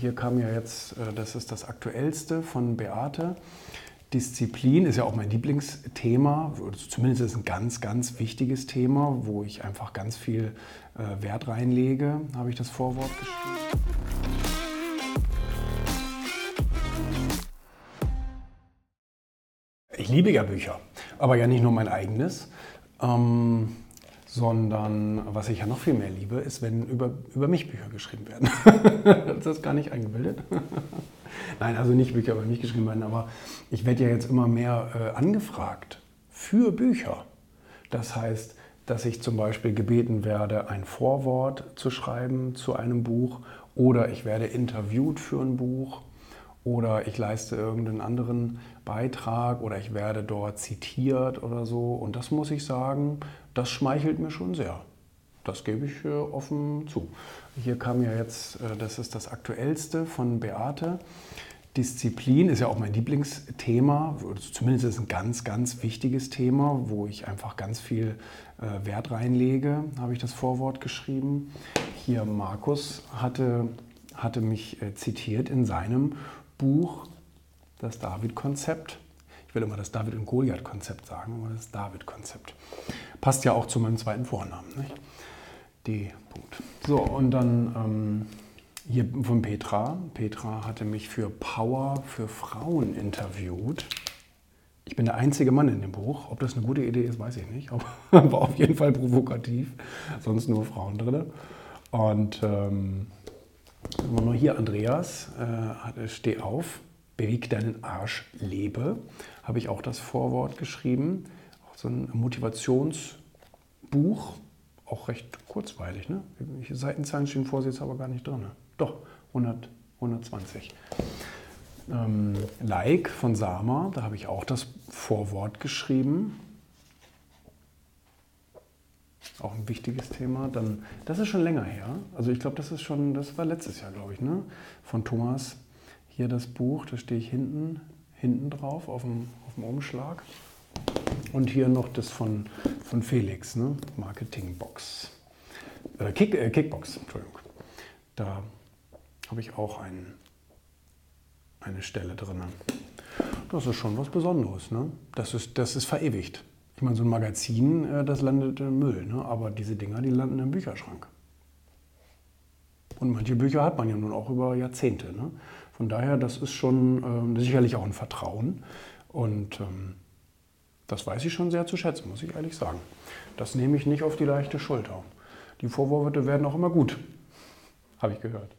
Hier kam ja jetzt, äh, das ist das aktuellste von Beate. Disziplin ist ja auch mein Lieblingsthema, zumindest ist ein ganz, ganz wichtiges Thema, wo ich einfach ganz viel äh, Wert reinlege, habe ich das Vorwort geschrieben. Ich liebe ja Bücher, aber ja nicht nur mein eigenes. Ähm, sondern was ich ja noch viel mehr liebe, ist, wenn über, über mich Bücher geschrieben werden. das ist gar nicht eingebildet. Nein, also nicht Bücher über mich geschrieben werden, aber ich werde ja jetzt immer mehr äh, angefragt für Bücher. Das heißt, dass ich zum Beispiel gebeten werde, ein Vorwort zu schreiben zu einem Buch oder ich werde interviewt für ein Buch oder ich leiste irgendeinen anderen Beitrag oder ich werde dort zitiert oder so. Und das muss ich sagen, das schmeichelt mir schon sehr. Das gebe ich äh, offen zu. Hier kam ja jetzt, äh, das ist das aktuellste von Beate. Disziplin ist ja auch mein Lieblingsthema, zumindest ist ein ganz, ganz wichtiges Thema, wo ich einfach ganz viel äh, Wert reinlege, habe ich das Vorwort geschrieben. Hier Markus hatte, hatte mich zitiert in seinem Buch Das David-Konzept. Ich will immer das David- und Goliath-Konzept sagen, aber das David-Konzept. Passt ja auch zu meinem zweiten Vornamen. Nicht? D. Punkt. So, und dann ähm, hier von Petra. Petra hatte mich für Power für Frauen interviewt. Ich bin der einzige Mann in dem Buch. Ob das eine gute Idee ist, weiß ich nicht. Aber war auf jeden Fall provokativ. Sonst nur Frauen drin. Und ähm, nur hier Andreas, äh, steh auf, beweg deinen Arsch, lebe, habe ich auch das Vorwort geschrieben. Auch so ein Motivationsbuch, auch recht kurzweilig. Ne? Welche Seitenzahlen stehen vor, ist aber gar nicht drin. Doch, 100, 120. Ähm, like von Sama, da habe ich auch das Vorwort geschrieben auch ein wichtiges Thema. Dann, das ist schon länger her. Also ich glaube, das ist schon, das war letztes Jahr, glaube ich, ne? Von Thomas. Hier das Buch, da stehe ich hinten, hinten drauf auf dem, auf dem Umschlag. Und hier noch das von, von Felix, ne? Marketingbox. Äh, Kick, äh, Kickbox, Entschuldigung. Da habe ich auch ein, eine Stelle drin. Das ist schon was Besonderes. Ne? Das, ist, das ist verewigt. Ich meine, so ein Magazin, äh, das landet im Müll, ne? aber diese Dinger, die landen im Bücherschrank. Und manche Bücher hat man ja nun auch über Jahrzehnte. Ne? Von daher, das ist schon äh, sicherlich auch ein Vertrauen. Und ähm, das weiß ich schon sehr zu schätzen, muss ich ehrlich sagen. Das nehme ich nicht auf die leichte Schulter. Die Vorworte werden auch immer gut, habe ich gehört.